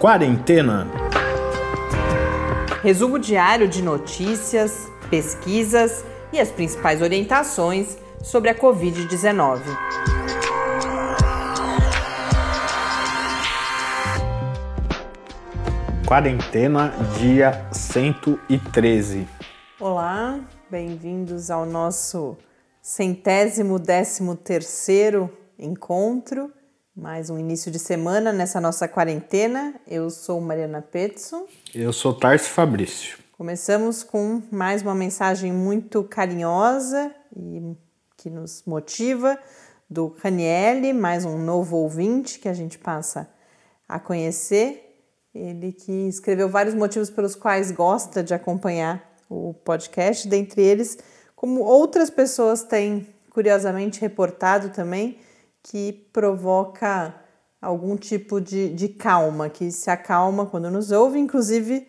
Quarentena. Resumo diário de notícias, pesquisas e as principais orientações sobre a Covid-19. Quarentena, dia 113. Olá, bem-vindos ao nosso centésimo décimo terceiro encontro, mais um início de semana nessa nossa quarentena. Eu sou Mariana Petson. Eu sou Tarso Fabrício. Começamos com mais uma mensagem muito carinhosa e que nos motiva do Raniele, mais um novo ouvinte que a gente passa a conhecer. Ele que escreveu vários motivos pelos quais gosta de acompanhar o podcast, dentre eles, como outras pessoas têm curiosamente reportado também, que provoca algum tipo de, de calma, que se acalma quando nos ouve. Inclusive,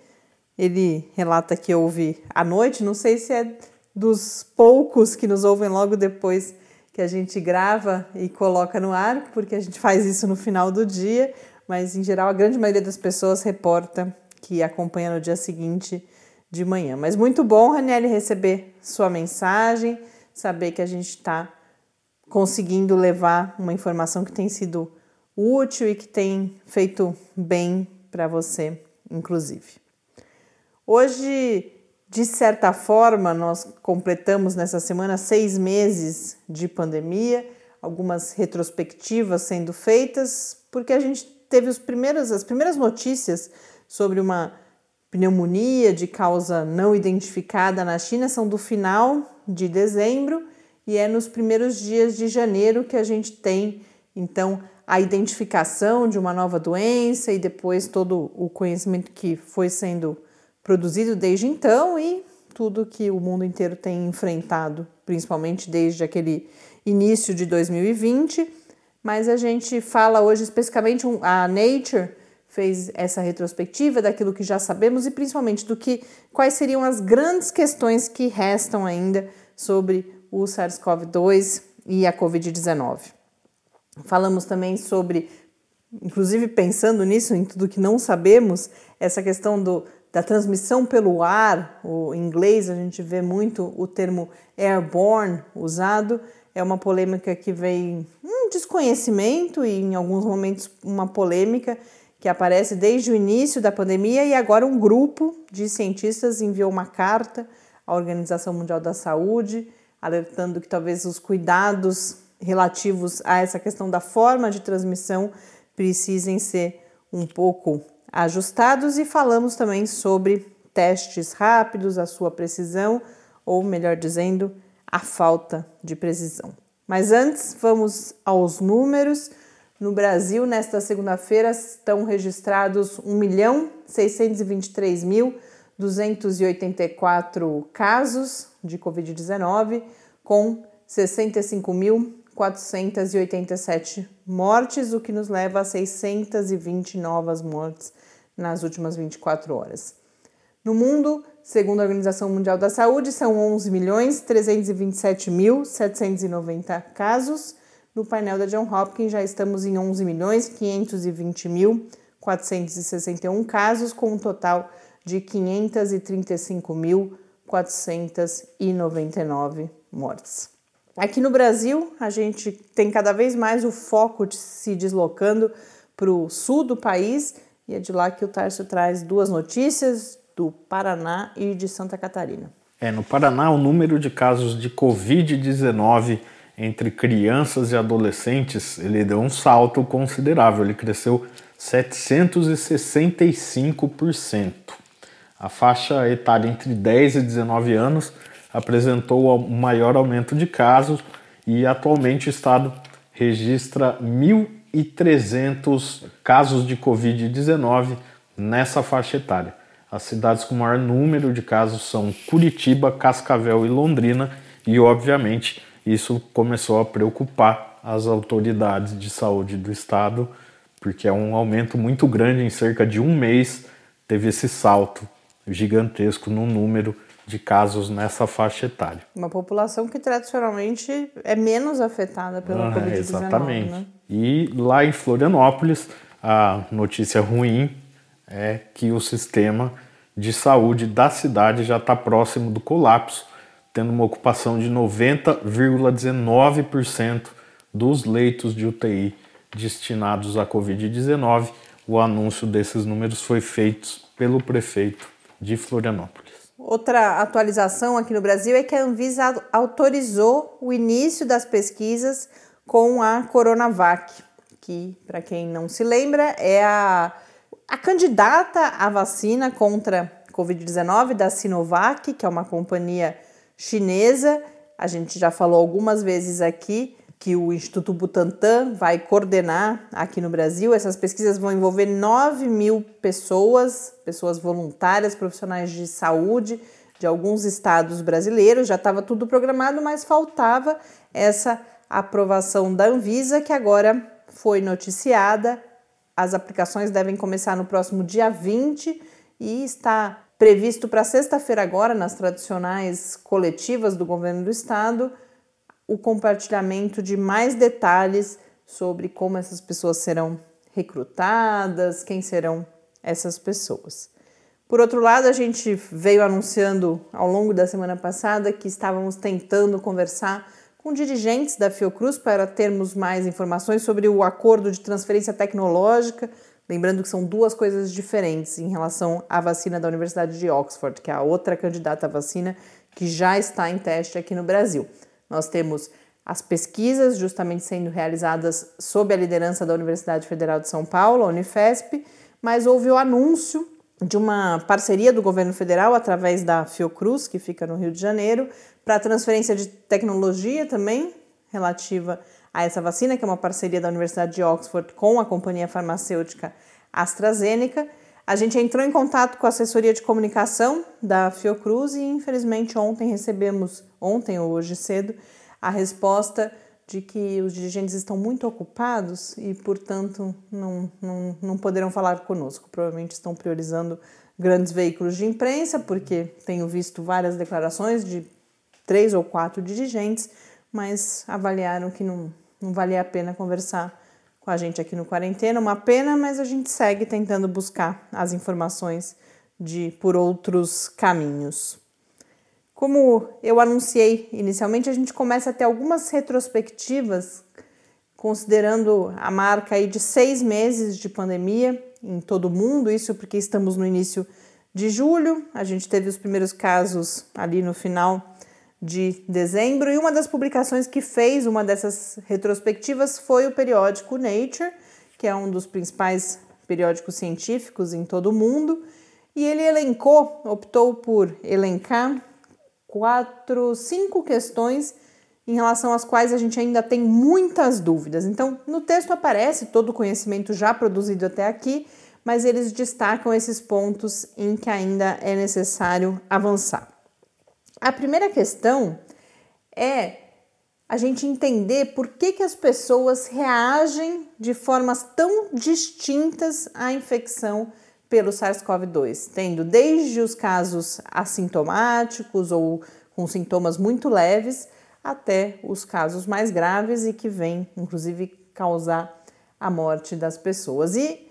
ele relata que ouve à noite, não sei se é dos poucos que nos ouvem logo depois que a gente grava e coloca no ar, porque a gente faz isso no final do dia, mas em geral a grande maioria das pessoas reporta que acompanha no dia seguinte de manhã. Mas muito bom, Raniele, receber sua mensagem, saber que a gente está conseguindo levar uma informação que tem sido útil e que tem feito bem para você, inclusive. Hoje, de certa forma, nós completamos nessa semana seis meses de pandemia, algumas retrospectivas sendo feitas, porque a gente teve os primeiros, as primeiras notícias sobre uma pneumonia de causa não identificada na China são do final de dezembro e é nos primeiros dias de janeiro que a gente tem então a identificação de uma nova doença e depois todo o conhecimento que foi sendo produzido desde então e tudo que o mundo inteiro tem enfrentado, principalmente desde aquele início de 2020. Mas a gente fala hoje especificamente a Nature fez essa retrospectiva daquilo que já sabemos e principalmente do que quais seriam as grandes questões que restam ainda sobre o SARS-CoV-2 e a COVID-19. Falamos também sobre, inclusive pensando nisso, em tudo que não sabemos, essa questão do, da transmissão pelo ar, o, inglês a gente vê muito o termo airborne usado, é uma polêmica que vem um desconhecimento e em alguns momentos uma polêmica que aparece desde o início da pandemia e agora um grupo de cientistas enviou uma carta à Organização Mundial da Saúde, alertando que talvez os cuidados relativos a essa questão da forma de transmissão precisem ser um pouco ajustados e falamos também sobre testes rápidos, a sua precisão, ou melhor dizendo, a falta de precisão. Mas antes, vamos aos números. No Brasil, nesta segunda-feira, estão registrados 1.623.284 casos de Covid-19, com 65.487 mortes, o que nos leva a 620 novas mortes nas últimas 24 horas. No mundo, segundo a Organização Mundial da Saúde, são 11.327.790 casos no painel da John Hopkins já estamos em 11 milhões 520 mil 461 casos, com um total de 535.499 mortes. Aqui no Brasil, a gente tem cada vez mais o foco de se deslocando para o sul do país e é de lá que o Tarso traz duas notícias do Paraná e de Santa Catarina. É, no Paraná, o número de casos de Covid-19 entre crianças e adolescentes, ele deu um salto considerável, ele cresceu 765%. A faixa etária entre 10 e 19 anos apresentou o maior aumento de casos e atualmente o estado registra 1.300 casos de Covid-19 nessa faixa etária. As cidades com maior número de casos são Curitiba, Cascavel e Londrina, e obviamente isso começou a preocupar as autoridades de saúde do estado, porque é um aumento muito grande em cerca de um mês, teve esse salto gigantesco no número de casos nessa faixa etária. Uma população que tradicionalmente é menos afetada pela ah, Covid-19. Exatamente. Né? E lá em Florianópolis, a notícia ruim é que o sistema de saúde da cidade já está próximo do colapso, tendo uma ocupação de 90,19% dos leitos de UTI destinados à Covid-19. O anúncio desses números foi feito pelo prefeito de Florianópolis. Outra atualização aqui no Brasil é que a Anvisa autorizou o início das pesquisas com a Coronavac, que, para quem não se lembra, é a, a candidata à vacina contra Covid-19 da Sinovac, que é uma companhia chinesa. A gente já falou algumas vezes aqui que o Instituto Butantan vai coordenar aqui no Brasil. Essas pesquisas vão envolver 9 mil pessoas, pessoas voluntárias, profissionais de saúde de alguns estados brasileiros. Já estava tudo programado, mas faltava essa aprovação da Anvisa, que agora foi noticiada. As aplicações devem começar no próximo dia 20 e está previsto para sexta-feira agora, nas tradicionais coletivas do governo do estado, o compartilhamento de mais detalhes sobre como essas pessoas serão recrutadas, quem serão essas pessoas. Por outro lado, a gente veio anunciando ao longo da semana passada que estávamos tentando conversar com dirigentes da Fiocruz para termos mais informações sobre o acordo de transferência tecnológica. Lembrando que são duas coisas diferentes em relação à vacina da Universidade de Oxford, que é a outra candidata à vacina que já está em teste aqui no Brasil. Nós temos as pesquisas justamente sendo realizadas sob a liderança da Universidade Federal de São Paulo, a Unifesp, mas houve o anúncio de uma parceria do governo federal através da Fiocruz, que fica no Rio de Janeiro, para transferência de tecnologia também relativa a essa vacina, que é uma parceria da Universidade de Oxford com a companhia farmacêutica AstraZeneca. A gente entrou em contato com a assessoria de comunicação da Fiocruz e infelizmente ontem recebemos, ontem ou hoje cedo, a resposta de que os dirigentes estão muito ocupados e, portanto, não, não, não poderão falar conosco. Provavelmente estão priorizando grandes veículos de imprensa, porque tenho visto várias declarações de três ou quatro dirigentes, mas avaliaram que não, não valia a pena conversar com a gente aqui no Quarentena. Uma pena, mas a gente segue tentando buscar as informações de por outros caminhos. Como eu anunciei inicialmente, a gente começa a ter algumas retrospectivas, considerando a marca aí de seis meses de pandemia em todo o mundo, isso porque estamos no início de julho, a gente teve os primeiros casos ali no final de dezembro, e uma das publicações que fez uma dessas retrospectivas foi o periódico Nature, que é um dos principais periódicos científicos em todo o mundo, e ele elencou, optou por elencar quatro, cinco questões em relação às quais a gente ainda tem muitas dúvidas. Então, no texto aparece todo o conhecimento já produzido até aqui, mas eles destacam esses pontos em que ainda é necessário avançar. A primeira questão é a gente entender por que, que as pessoas reagem de formas tão distintas à infecção pelo SARS-CoV-2, tendo desde os casos assintomáticos ou com sintomas muito leves até os casos mais graves e que vêm, inclusive, causar a morte das pessoas. E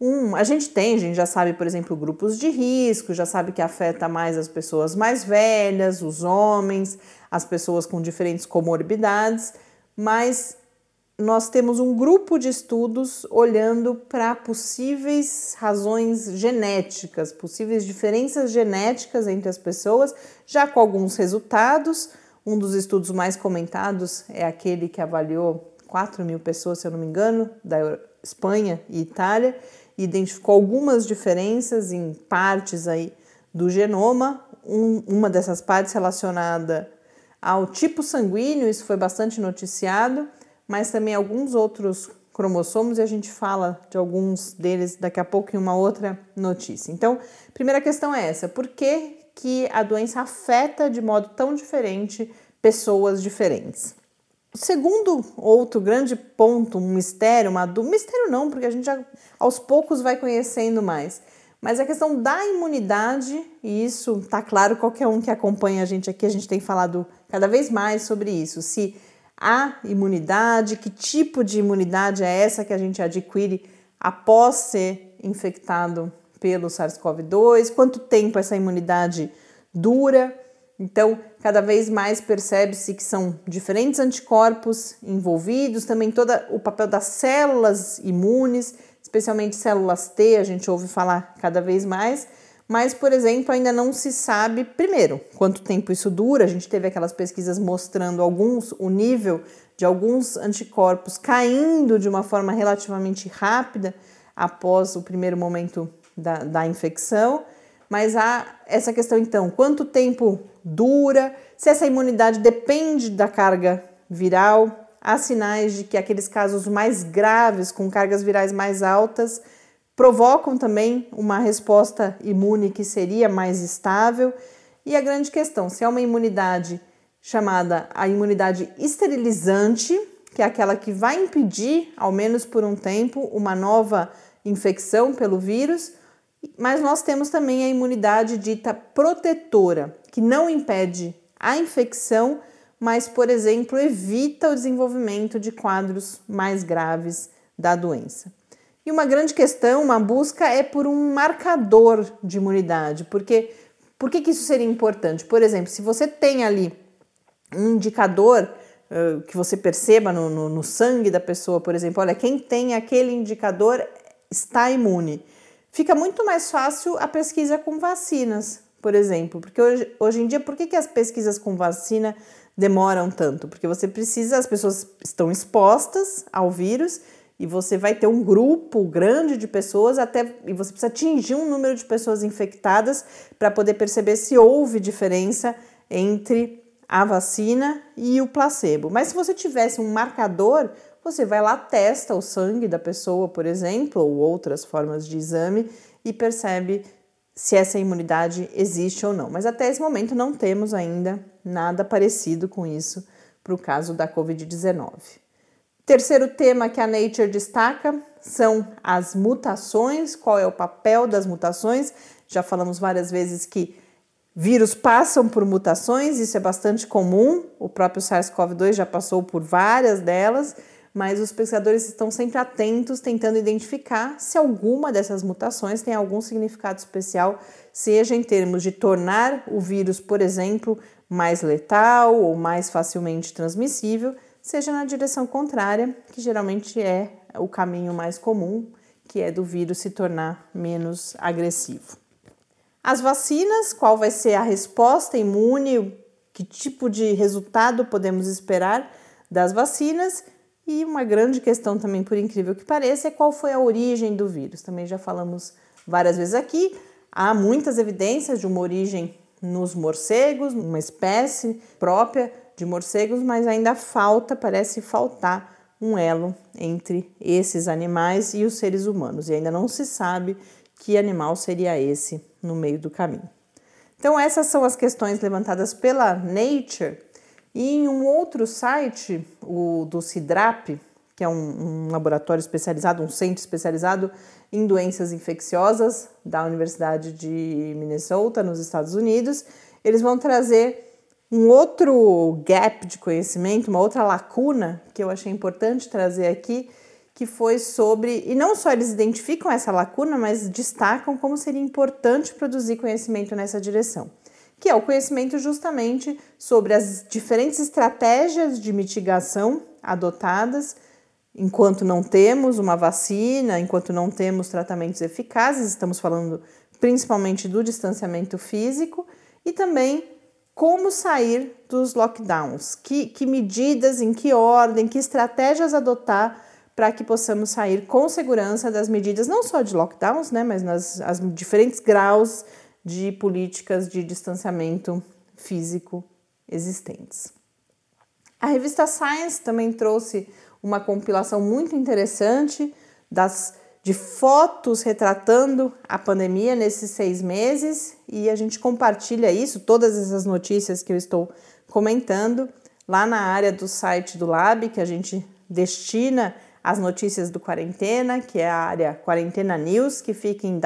um, a gente tem, a gente já sabe, por exemplo, grupos de risco, já sabe que afeta mais as pessoas mais velhas, os homens, as pessoas com diferentes comorbidades, mas nós temos um grupo de estudos olhando para possíveis razões genéticas, possíveis diferenças genéticas entre as pessoas, já com alguns resultados. Um dos estudos mais comentados é aquele que avaliou 4 mil pessoas, se eu não me engano, da Espanha e Itália, identificou algumas diferenças em partes aí do genoma. Um, uma dessas partes relacionada ao tipo sanguíneo, isso foi bastante noticiado mas também alguns outros cromossomos e a gente fala de alguns deles daqui a pouco em uma outra notícia. Então, primeira questão é essa: por que, que a doença afeta de modo tão diferente pessoas diferentes? Segundo, outro grande ponto, um mistério, uma dúvida, mistério não, porque a gente já aos poucos vai conhecendo mais, mas a questão da imunidade, e isso tá claro, qualquer um que acompanha a gente aqui, a gente tem falado cada vez mais sobre isso. Se a imunidade, que tipo de imunidade é essa que a gente adquire após ser infectado pelo SARS-CoV-2, quanto tempo essa imunidade dura. Então, cada vez mais percebe-se que são diferentes anticorpos envolvidos, também todo o papel das células imunes, especialmente células T, a gente ouve falar cada vez mais. Mas, por exemplo, ainda não se sabe, primeiro, quanto tempo isso dura. A gente teve aquelas pesquisas mostrando alguns, o nível de alguns anticorpos caindo de uma forma relativamente rápida após o primeiro momento da, da infecção. Mas há essa questão, então, quanto tempo dura, se essa imunidade depende da carga viral. Há sinais de que aqueles casos mais graves, com cargas virais mais altas, provocam também uma resposta imune que seria mais estável. E a grande questão, se é uma imunidade chamada a imunidade esterilizante, que é aquela que vai impedir, ao menos por um tempo, uma nova infecção pelo vírus, mas nós temos também a imunidade dita protetora, que não impede a infecção, mas, por exemplo, evita o desenvolvimento de quadros mais graves da doença. E uma grande questão, uma busca é por um marcador de imunidade, porque por que, que isso seria importante? Por exemplo, se você tem ali um indicador uh, que você perceba no, no, no sangue da pessoa, por exemplo, olha, quem tem aquele indicador está imune. Fica muito mais fácil a pesquisa com vacinas, por exemplo, porque hoje, hoje em dia, por que, que as pesquisas com vacina demoram tanto? Porque você precisa, as pessoas estão expostas ao vírus e você vai ter um grupo grande de pessoas até e você precisa atingir um número de pessoas infectadas para poder perceber se houve diferença entre a vacina e o placebo. Mas se você tivesse um marcador, você vai lá, testa o sangue da pessoa, por exemplo, ou outras formas de exame e percebe se essa imunidade existe ou não. Mas até esse momento não temos ainda nada parecido com isso para o caso da Covid-19. Terceiro tema que a Nature destaca são as mutações. Qual é o papel das mutações? Já falamos várias vezes que Vírus passam por mutações, isso é bastante comum. O próprio SARS-CoV-2 já passou por várias delas, mas os pesquisadores estão sempre atentos, tentando identificar se alguma dessas mutações tem algum significado especial, seja em termos de tornar o vírus, por exemplo, mais letal ou mais facilmente transmissível, seja na direção contrária, que geralmente é o caminho mais comum, que é do vírus se tornar menos agressivo. As vacinas, qual vai ser a resposta imune, que tipo de resultado podemos esperar das vacinas e uma grande questão também, por incrível que pareça, é qual foi a origem do vírus. Também já falamos várias vezes aqui. Há muitas evidências de uma origem nos morcegos, uma espécie própria de morcegos, mas ainda falta, parece faltar um elo entre esses animais e os seres humanos. E ainda não se sabe que animal seria esse no meio do caminho. Então, essas são as questões levantadas pela Nature. E em um outro site, o do CIDRAP, que é um, um laboratório especializado, um centro especializado em doenças infecciosas da Universidade de Minnesota, nos Estados Unidos, eles vão trazer um outro gap de conhecimento, uma outra lacuna que eu achei importante trazer aqui, que foi sobre. E não só eles identificam essa lacuna, mas destacam como seria importante produzir conhecimento nessa direção, que é o conhecimento justamente sobre as diferentes estratégias de mitigação adotadas. Enquanto não temos uma vacina, enquanto não temos tratamentos eficazes, estamos falando principalmente do distanciamento físico e também como sair dos lockdowns, que, que medidas, em que ordem, que estratégias adotar para que possamos sair com segurança das medidas, não só de lockdowns, né, mas nas as diferentes graus de políticas de distanciamento físico existentes. A revista Science também trouxe uma compilação muito interessante das de fotos retratando a pandemia nesses seis meses e a gente compartilha isso, todas essas notícias que eu estou comentando, lá na área do site do Lab, que a gente destina as notícias do Quarentena, que é a área Quarentena News, que fica em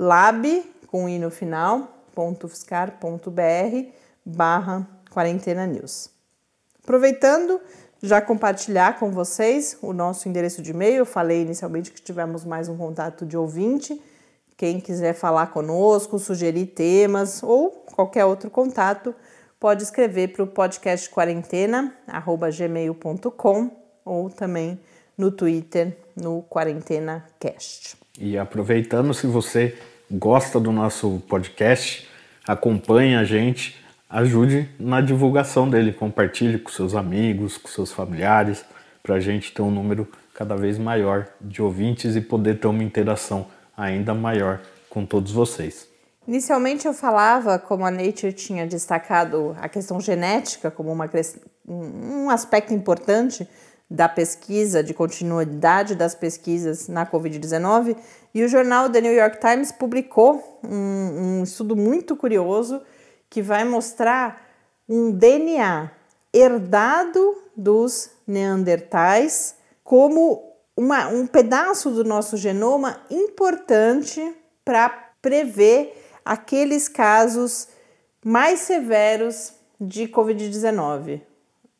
www.lab, com i no final, .fiscar.br barra Quarentena News. Aproveitando, já compartilhar com vocês o nosso endereço de e-mail. Eu falei inicialmente que tivemos mais um contato de ouvinte. Quem quiser falar conosco, sugerir temas ou qualquer outro contato, pode escrever para o podcast quarentena, gmail.com ou também no Twitter, no Quarentena Cast. E aproveitando, se você gosta do nosso podcast, acompanha a gente, ajude na divulgação dele, compartilhe com seus amigos, com seus familiares, para a gente ter um número cada vez maior de ouvintes e poder ter uma interação ainda maior com todos vocês. Inicialmente eu falava, como a Nature tinha destacado a questão genética como uma, um aspecto importante da pesquisa, de continuidade das pesquisas na Covid-19, e o jornal The New York Times publicou um, um estudo muito curioso que vai mostrar um DNA herdado dos neandertais como uma, um pedaço do nosso genoma importante para prever aqueles casos mais severos de Covid-19.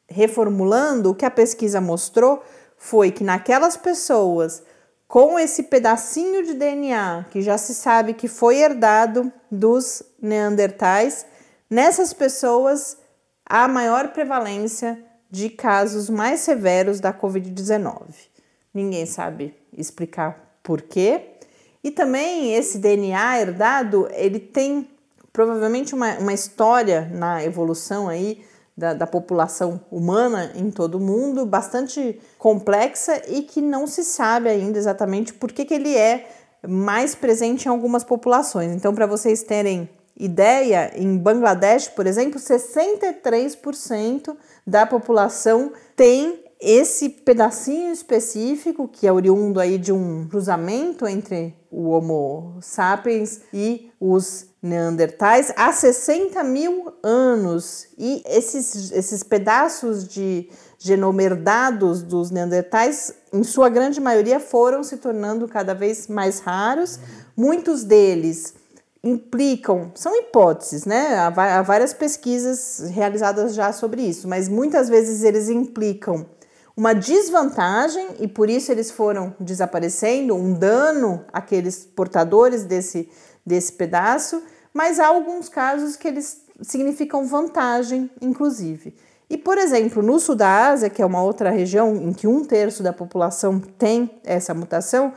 Reformulando, o que a pesquisa mostrou foi que naquelas pessoas com esse pedacinho de DNA que já se sabe que foi herdado dos neandertais, nessas pessoas há maior prevalência de casos mais severos da Covid-19. Ninguém sabe explicar por quê, e também esse DNA herdado, ele tem provavelmente uma, uma história na evolução aí da, da, população humana em todo o mundo bastante complexa e que não se sabe ainda exatamente por que, que ele é mais presente em algumas populações. Então, para vocês terem ideia, em Bangladesh, por exemplo, 63% da população tem esse pedacinho específico, que é oriundo aí de um cruzamento entre o Homo sapiens e os Neandertais há 60 mil anos. E esses, esses pedaços de genoma herdados dos Neandertais, em sua grande maioria, foram se tornando cada vez mais raros. Muitos deles implicam, são hipóteses, né? Há várias pesquisas realizadas já sobre isso, mas muitas vezes eles implicam uma desvantagem e por isso eles foram desaparecendo, um dano àqueles portadores desse, desse pedaço, mas há alguns casos que eles significam vantagem, inclusive. E, por exemplo, no sul da Ásia, que é uma outra região em que um terço da população tem essa mutação,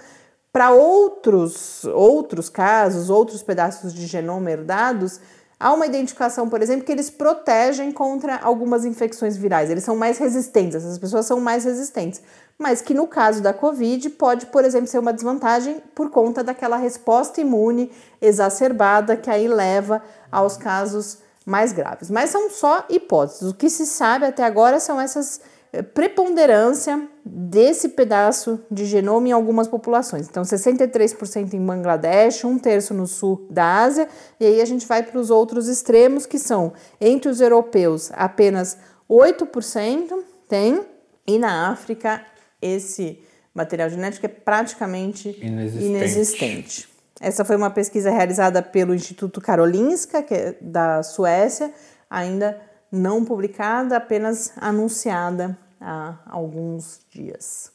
para outros, outros casos, outros pedaços de genoma herdados, Há uma identificação, por exemplo, que eles protegem contra algumas infecções virais, eles são mais resistentes, essas pessoas são mais resistentes. Mas que no caso da Covid pode, por exemplo, ser uma desvantagem por conta daquela resposta imune exacerbada que aí leva aos casos mais graves. Mas são só hipóteses. O que se sabe até agora são essas preponderância desse pedaço de genoma em algumas populações. Então, 63% em Bangladesh, um terço no sul da Ásia, e aí a gente vai para os outros extremos, que são entre os europeus apenas 8% tem, e na África esse material genético é praticamente inexistente. inexistente. Essa foi uma pesquisa realizada pelo Instituto Karolinska, que é da Suécia, ainda não publicada, apenas anunciada há alguns dias.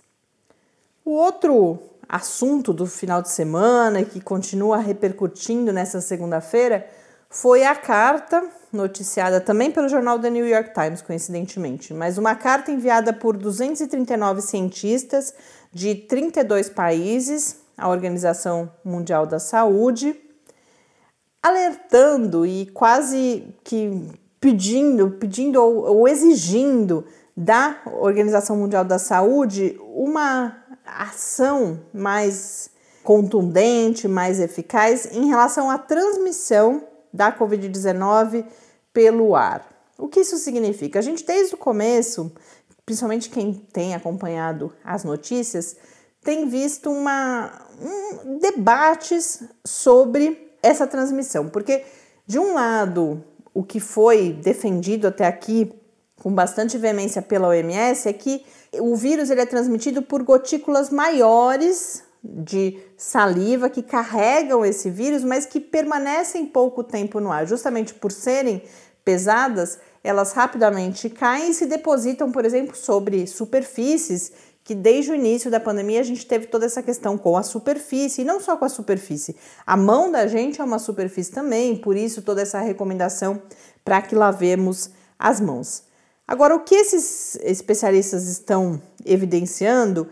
O outro assunto do final de semana que continua repercutindo nessa segunda-feira foi a carta noticiada também pelo jornal The New York Times, coincidentemente, mas uma carta enviada por 239 cientistas de 32 países à Organização Mundial da Saúde, alertando e quase que pedindo, pedindo ou, ou exigindo da Organização Mundial da Saúde uma ação mais contundente, mais eficaz em relação à transmissão da Covid-19 pelo ar. O que isso significa? A gente, desde o começo, principalmente quem tem acompanhado as notícias, tem visto uma, um, debates sobre essa transmissão, porque, de um lado, o que foi defendido até aqui com bastante veemência pela OMS é que o vírus ele é transmitido por gotículas maiores de saliva que carregam esse vírus, mas que permanecem pouco tempo no ar. Justamente por serem pesadas, elas rapidamente caem e se depositam, por exemplo, sobre superfícies que desde o início da pandemia a gente teve toda essa questão com a superfície, e não só com a superfície. A mão da gente é uma superfície também, por isso toda essa recomendação para que lavemos as mãos. Agora, o que esses especialistas estão evidenciando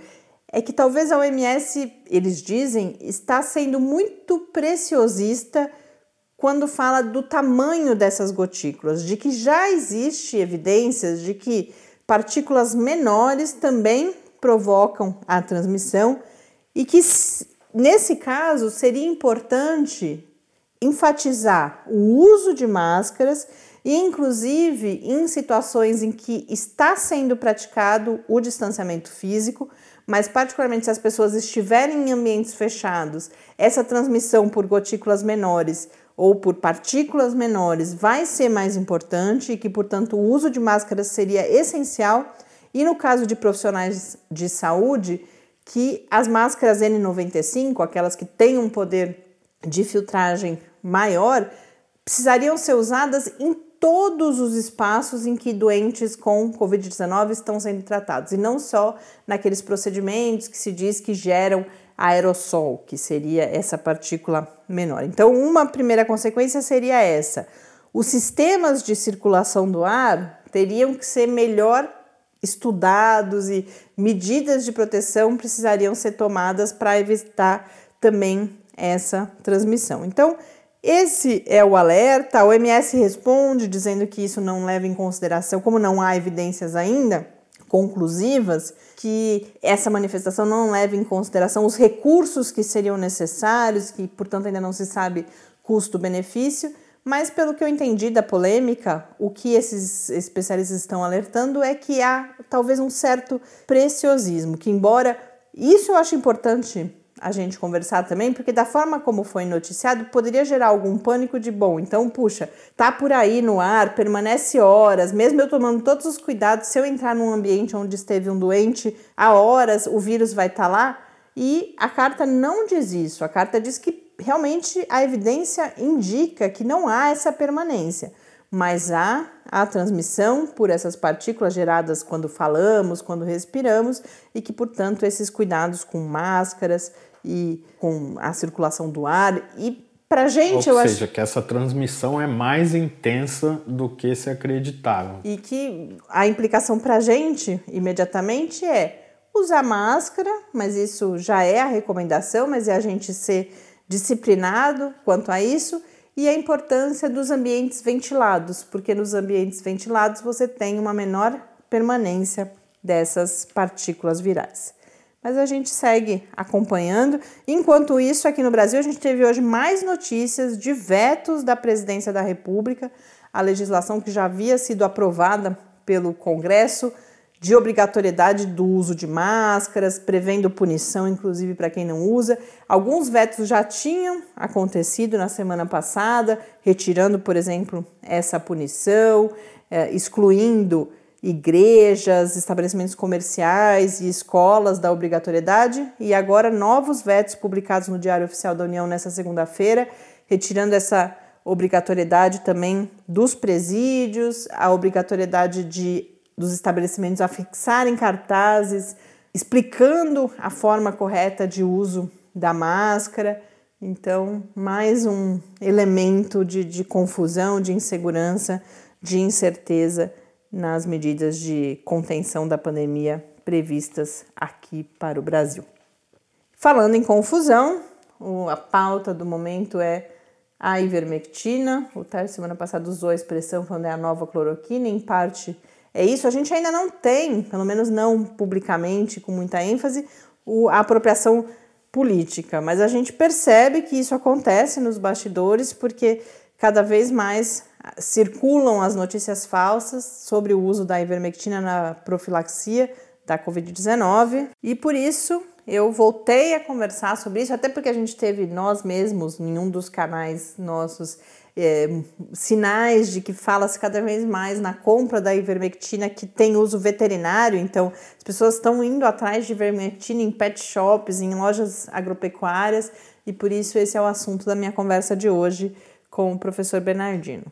é que talvez a OMS, eles dizem, está sendo muito preciosista quando fala do tamanho dessas gotículas, de que já existe evidências de que partículas menores também provocam a transmissão e que nesse caso seria importante enfatizar o uso de máscaras e inclusive em situações em que está sendo praticado o distanciamento físico, mas particularmente se as pessoas estiverem em ambientes fechados, essa transmissão por gotículas menores ou por partículas menores vai ser mais importante e que, portanto, o uso de máscaras seria essencial. E no caso de profissionais de saúde, que as máscaras N95, aquelas que têm um poder de filtragem maior, precisariam ser usadas em todos os espaços em que doentes com Covid-19 estão sendo tratados, e não só naqueles procedimentos que se diz que geram aerossol, que seria essa partícula menor. Então, uma primeira consequência seria essa: os sistemas de circulação do ar teriam que ser melhor estudados e medidas de proteção precisariam ser tomadas para evitar também essa transmissão. Então, esse é o alerta. A OMS responde dizendo que isso não leva em consideração, como não há evidências ainda conclusivas, que essa manifestação não leva em consideração os recursos que seriam necessários, que portanto ainda não se sabe custo-benefício mas, pelo que eu entendi da polêmica, o que esses especialistas estão alertando é que há talvez um certo preciosismo, que, embora isso eu acho importante a gente conversar também, porque da forma como foi noticiado, poderia gerar algum pânico de bom. Então, puxa, tá por aí no ar, permanece horas, mesmo eu tomando todos os cuidados, se eu entrar num ambiente onde esteve um doente, há horas o vírus vai estar tá lá. E a carta não diz isso. A carta diz que realmente a evidência indica que não há essa permanência, mas há a transmissão por essas partículas geradas quando falamos, quando respiramos, e que, portanto, esses cuidados com máscaras e com a circulação do ar e Pra gente, Ou eu seja, acho... que essa transmissão é mais intensa do que se acreditava. E que a implicação pra gente, imediatamente, é usar máscara, mas isso já é a recomendação, mas é a gente ser disciplinado quanto a isso e a importância dos ambientes ventilados, porque nos ambientes ventilados você tem uma menor permanência dessas partículas virais. Mas a gente segue acompanhando. Enquanto isso, aqui no Brasil, a gente teve hoje mais notícias de vetos da presidência da República, a legislação que já havia sido aprovada pelo Congresso de obrigatoriedade do uso de máscaras, prevendo punição, inclusive para quem não usa. Alguns vetos já tinham acontecido na semana passada, retirando, por exemplo, essa punição, é, excluindo igrejas, estabelecimentos comerciais e escolas da obrigatoriedade, e agora novos vetos publicados no Diário Oficial da União nessa segunda-feira, retirando essa obrigatoriedade também dos presídios, a obrigatoriedade de dos estabelecimentos a fixarem cartazes explicando a forma correta de uso da máscara. Então, mais um elemento de, de confusão, de insegurança, de incerteza nas medidas de contenção da pandemia previstas aqui para o Brasil. Falando em confusão, a pauta do momento é a ivermectina. O Tércio semana passada usou a expressão falando é a nova cloroquina, em parte é isso. A gente ainda não tem, pelo menos não publicamente, com muita ênfase, a apropriação política, mas a gente percebe que isso acontece nos bastidores porque cada vez mais circulam as notícias falsas sobre o uso da ivermectina na profilaxia da Covid-19 e por isso eu voltei a conversar sobre isso, até porque a gente teve nós mesmos, em um dos canais nossos, é, sinais de que fala-se cada vez mais na compra da ivermectina que tem uso veterinário, então as pessoas estão indo atrás de ivermectina em pet shops, em lojas agropecuárias, e por isso esse é o assunto da minha conversa de hoje com o professor Bernardino.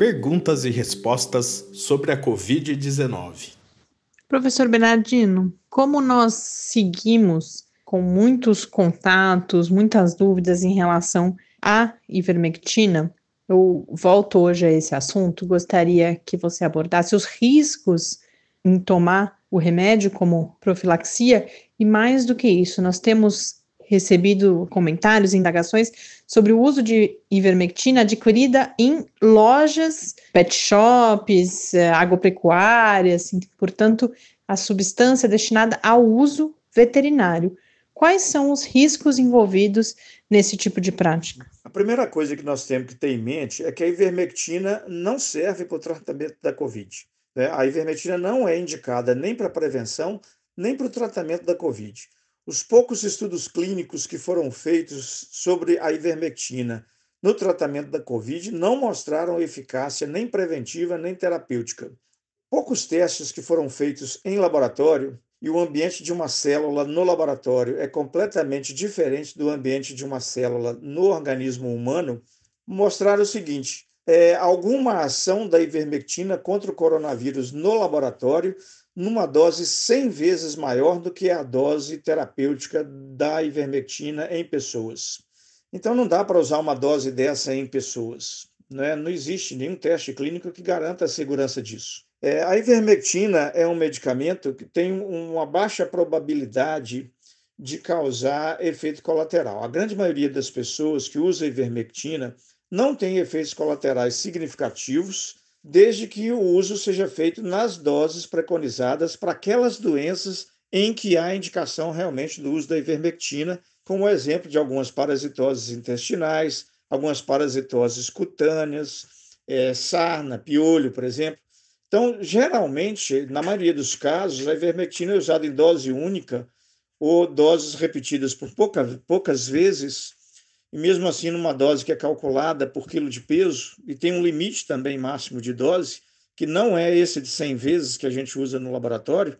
Perguntas e respostas sobre a Covid-19. Professor Bernardino, como nós seguimos com muitos contatos, muitas dúvidas em relação à ivermectina, eu volto hoje a esse assunto, gostaria que você abordasse os riscos em tomar o remédio como profilaxia. E mais do que isso, nós temos recebido comentários, indagações sobre o uso de ivermectina adquirida em lojas, pet shops, eh, agropecuárias, assim, portanto, a substância destinada ao uso veterinário. Quais são os riscos envolvidos nesse tipo de prática? A primeira coisa que nós temos que ter em mente é que a ivermectina não serve para o tratamento da Covid. Né? A ivermectina não é indicada nem para prevenção, nem para o tratamento da Covid. Os poucos estudos clínicos que foram feitos sobre a ivermectina no tratamento da Covid não mostraram eficácia nem preventiva nem terapêutica. Poucos testes que foram feitos em laboratório e o ambiente de uma célula no laboratório é completamente diferente do ambiente de uma célula no organismo humano, mostraram o seguinte: é, alguma ação da ivermectina contra o coronavírus no laboratório numa dose 100 vezes maior do que a dose terapêutica da ivermectina em pessoas. Então, não dá para usar uma dose dessa em pessoas. Né? Não existe nenhum teste clínico que garanta a segurança disso. É, a ivermectina é um medicamento que tem uma baixa probabilidade de causar efeito colateral. A grande maioria das pessoas que usa ivermectina não tem efeitos colaterais significativos desde que o uso seja feito nas doses preconizadas para aquelas doenças em que há indicação realmente do uso da ivermectina, como exemplo de algumas parasitoses intestinais, algumas parasitoses cutâneas, é, sarna, piolho, por exemplo. Então, geralmente, na maioria dos casos, a ivermectina é usada em dose única ou doses repetidas por pouca, poucas vezes e mesmo assim numa dose que é calculada por quilo de peso e tem um limite também máximo de dose, que não é esse de 100 vezes que a gente usa no laboratório,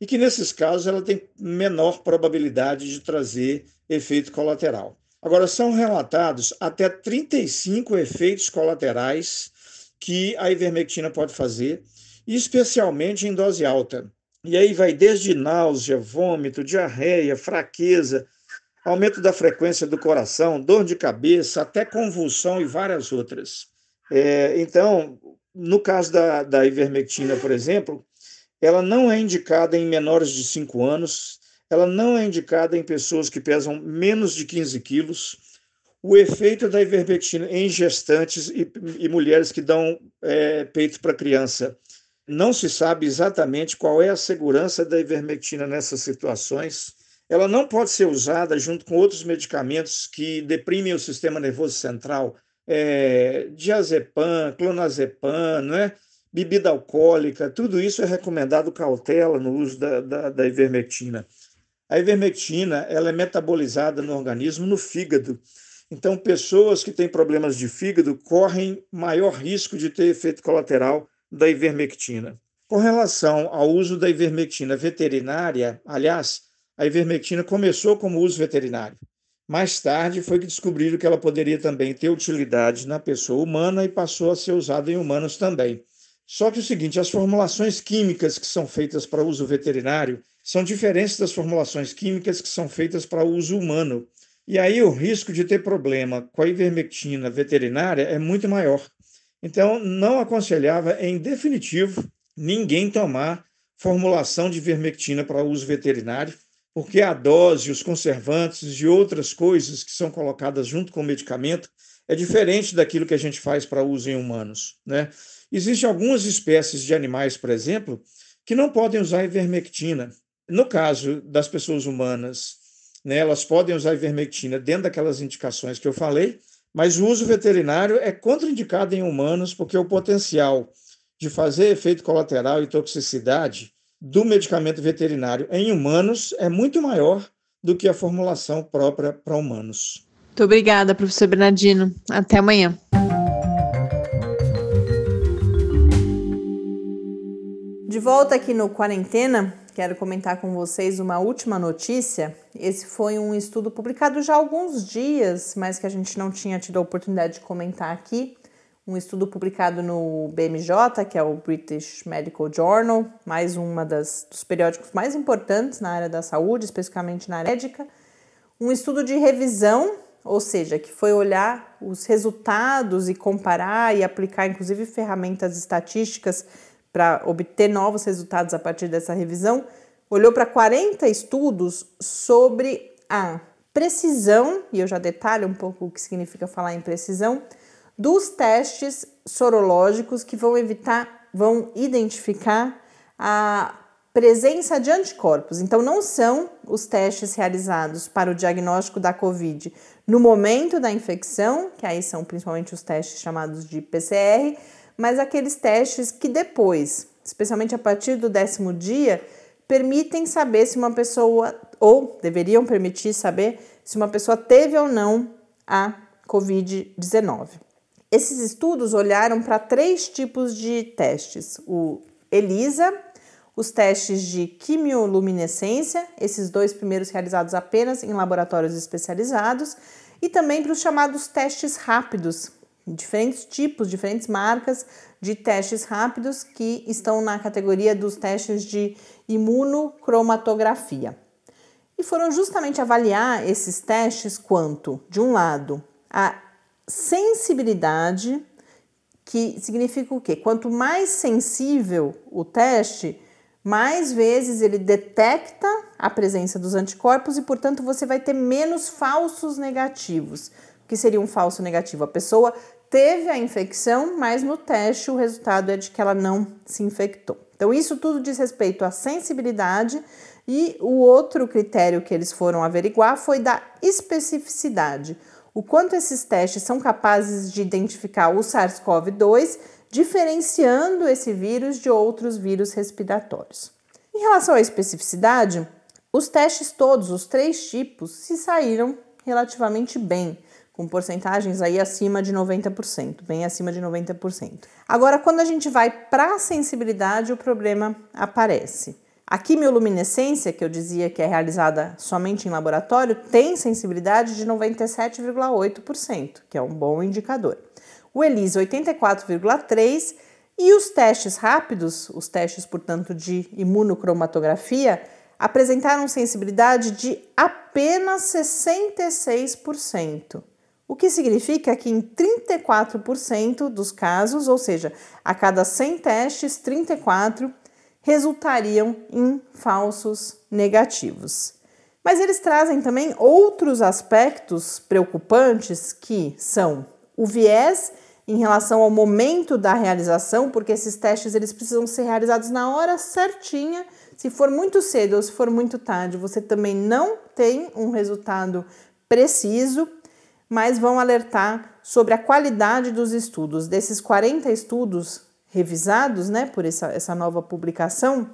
e que nesses casos ela tem menor probabilidade de trazer efeito colateral. Agora, são relatados até 35 efeitos colaterais que a ivermectina pode fazer, especialmente em dose alta. E aí vai desde náusea, vômito, diarreia, fraqueza, aumento da frequência do coração, dor de cabeça, até convulsão e várias outras. É, então, no caso da, da ivermectina, por exemplo, ela não é indicada em menores de 5 anos, ela não é indicada em pessoas que pesam menos de 15 quilos. O efeito da ivermectina em gestantes e, e mulheres que dão é, peito para criança. Não se sabe exatamente qual é a segurança da ivermectina nessas situações ela não pode ser usada junto com outros medicamentos que deprimem o sistema nervoso central, é, diazepam, clonazepam, não é? bebida alcoólica, tudo isso é recomendado cautela no uso da, da, da ivermectina. A ivermectina ela é metabolizada no organismo no fígado. Então, pessoas que têm problemas de fígado correm maior risco de ter efeito colateral da ivermectina. Com relação ao uso da ivermectina veterinária, aliás, a ivermectina começou como uso veterinário. Mais tarde foi que descobriram que ela poderia também ter utilidade na pessoa humana e passou a ser usada em humanos também. Só que o seguinte, as formulações químicas que são feitas para uso veterinário são diferentes das formulações químicas que são feitas para uso humano. E aí o risco de ter problema com a ivermectina veterinária é muito maior. Então, não aconselhava, em definitivo, ninguém tomar formulação de ivermectina para uso veterinário, porque a dose, os conservantes e outras coisas que são colocadas junto com o medicamento é diferente daquilo que a gente faz para uso em humanos. Né? Existem algumas espécies de animais, por exemplo, que não podem usar ivermectina. No caso das pessoas humanas, né, elas podem usar ivermectina dentro daquelas indicações que eu falei, mas o uso veterinário é contraindicado em humanos porque o potencial de fazer efeito colateral e toxicidade do medicamento veterinário em humanos é muito maior do que a formulação própria para humanos. Muito obrigada, professor Bernardino. Até amanhã. De volta aqui no Quarentena, quero comentar com vocês uma última notícia. Esse foi um estudo publicado já há alguns dias, mas que a gente não tinha tido a oportunidade de comentar aqui. Um estudo publicado no BMJ, que é o British Medical Journal, mais uma das, dos periódicos mais importantes na área da saúde, especificamente na área médica. Um estudo de revisão, ou seja, que foi olhar os resultados e comparar e aplicar, inclusive, ferramentas estatísticas para obter novos resultados a partir dessa revisão. Olhou para 40 estudos sobre a precisão, e eu já detalho um pouco o que significa falar em precisão dos testes sorológicos que vão evitar, vão identificar a presença de anticorpos. Então, não são os testes realizados para o diagnóstico da COVID no momento da infecção, que aí são principalmente os testes chamados de PCR, mas aqueles testes que depois, especialmente a partir do décimo dia, permitem saber se uma pessoa, ou deveriam permitir saber se uma pessoa teve ou não a Covid-19. Esses estudos olharam para três tipos de testes: o ELISA, os testes de quimioluminescência, esses dois primeiros realizados apenas em laboratórios especializados, e também para os chamados testes rápidos, diferentes tipos, diferentes marcas de testes rápidos que estão na categoria dos testes de imunocromatografia. E foram justamente avaliar esses testes quanto, de um lado, a sensibilidade, que significa o quê? Quanto mais sensível o teste, mais vezes ele detecta a presença dos anticorpos e, portanto, você vai ter menos falsos negativos. O que seria um falso negativo? A pessoa teve a infecção, mas no teste o resultado é de que ela não se infectou. Então, isso tudo diz respeito à sensibilidade e o outro critério que eles foram averiguar foi da especificidade o quanto esses testes são capazes de identificar o SARS-CoV-2, diferenciando esse vírus de outros vírus respiratórios. Em relação à especificidade, os testes todos, os três tipos, se saíram relativamente bem, com porcentagens aí acima de 90%, bem acima de 90%. Agora, quando a gente vai para a sensibilidade, o problema aparece. A quimioluminescência, que eu dizia que é realizada somente em laboratório, tem sensibilidade de 97,8%, que é um bom indicador. O ELISA 84,3% e os testes rápidos, os testes, portanto, de imunocromatografia, apresentaram sensibilidade de apenas 66%. O que significa que em 34% dos casos, ou seja, a cada 100 testes, 34 resultariam em falsos negativos. Mas eles trazem também outros aspectos preocupantes que são o viés em relação ao momento da realização, porque esses testes eles precisam ser realizados na hora certinha. Se for muito cedo ou se for muito tarde, você também não tem um resultado preciso, mas vão alertar sobre a qualidade dos estudos. Desses 40 estudos revisados né, por essa, essa nova publicação,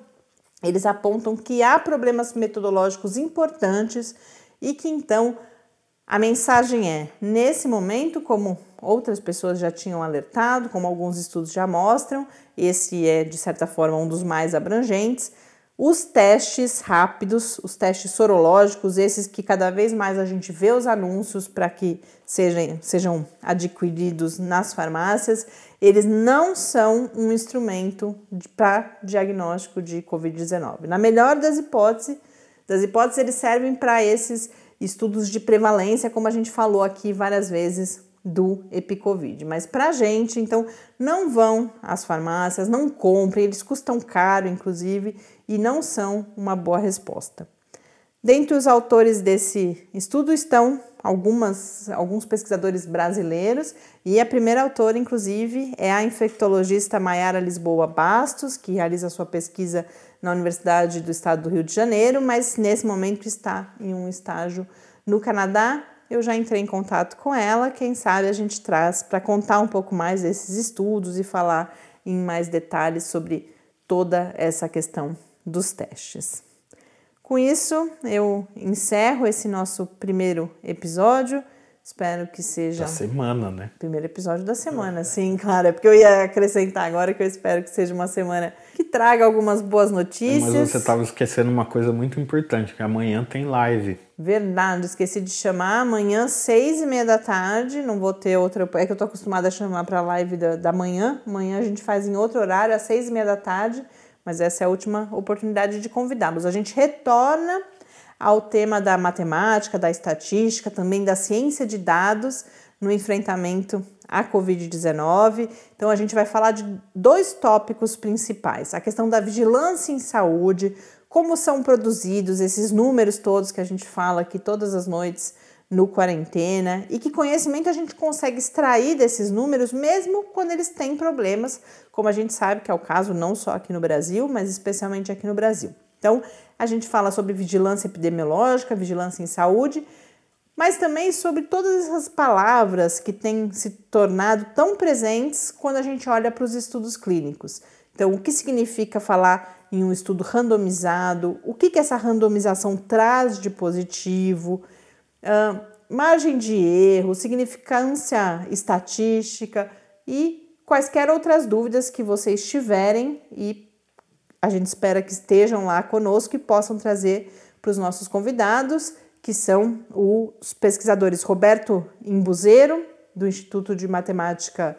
eles apontam que há problemas metodológicos importantes e que então a mensagem é: nesse momento, como outras pessoas já tinham alertado, como alguns estudos já mostram, esse é de certa forma um dos mais abrangentes. Os testes rápidos, os testes sorológicos, esses que cada vez mais a gente vê os anúncios para que sejam, sejam adquiridos nas farmácias, eles não são um instrumento para diagnóstico de Covid-19. Na melhor das hipóteses, das hipóteses, eles servem para esses estudos de prevalência, como a gente falou aqui várias vezes do EpiCovid. Mas para a gente, então, não vão às farmácias, não comprem, eles custam caro, inclusive, e não são uma boa resposta. Dentre os autores desse estudo estão algumas, alguns pesquisadores brasileiros e a primeira autora, inclusive, é a infectologista Maiara Lisboa Bastos, que realiza sua pesquisa na Universidade do Estado do Rio de Janeiro, mas nesse momento está em um estágio no Canadá. Eu já entrei em contato com ela, quem sabe a gente traz para contar um pouco mais desses estudos e falar em mais detalhes sobre toda essa questão dos testes. Com isso, eu encerro esse nosso primeiro episódio. Espero que seja. Da semana, né? Primeiro episódio da semana, sim, claro. É porque eu ia acrescentar agora que eu espero que seja uma semana que traga algumas boas notícias. Mas você estava esquecendo uma coisa muito importante, que amanhã tem live. Verdade, esqueci de chamar. Amanhã, seis e meia da tarde, não vou ter outra... É que eu tô acostumada a chamar para a live da, da manhã. Amanhã a gente faz em outro horário, às seis e meia da tarde. Mas essa é a última oportunidade de convidá-los. A gente retorna ao tema da matemática, da estatística, também da ciência de dados no enfrentamento à Covid-19. Então, a gente vai falar de dois tópicos principais: a questão da vigilância em saúde, como são produzidos esses números todos que a gente fala aqui todas as noites no quarentena e que conhecimento a gente consegue extrair desses números mesmo quando eles têm problemas, como a gente sabe que é o caso não só aqui no Brasil, mas especialmente aqui no Brasil. Então, a gente fala sobre vigilância epidemiológica, vigilância em saúde, mas também sobre todas essas palavras que têm se tornado tão presentes quando a gente olha para os estudos clínicos. Então, o que significa falar em um estudo randomizado? O que, que essa randomização traz de positivo? Uh, margem de erro, significância estatística e quaisquer outras dúvidas que vocês tiverem e a gente espera que estejam lá conosco e possam trazer para os nossos convidados, que são os pesquisadores Roberto Imbuzeiro, do Instituto de Matemática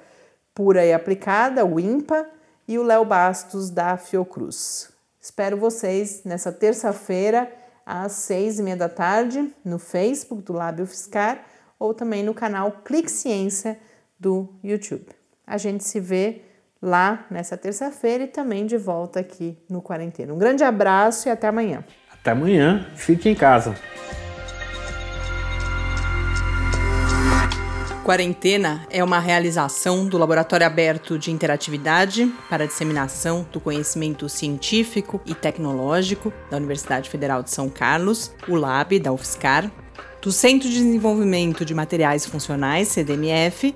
Pura e Aplicada, o INPA, e o Léo Bastos, da Fiocruz. Espero vocês nessa terça-feira, às seis e meia da tarde, no Facebook do Lábio Fiscar ou também no canal Clique Ciência do YouTube. A gente se vê lá nessa terça-feira e também de volta aqui no Quarentena. Um grande abraço e até amanhã. Até amanhã, fique em casa. Quarentena é uma realização do Laboratório Aberto de Interatividade para a Disseminação do Conhecimento Científico e Tecnológico da Universidade Federal de São Carlos, o LAB da UFSCar, do Centro de Desenvolvimento de Materiais Funcionais, CDMF,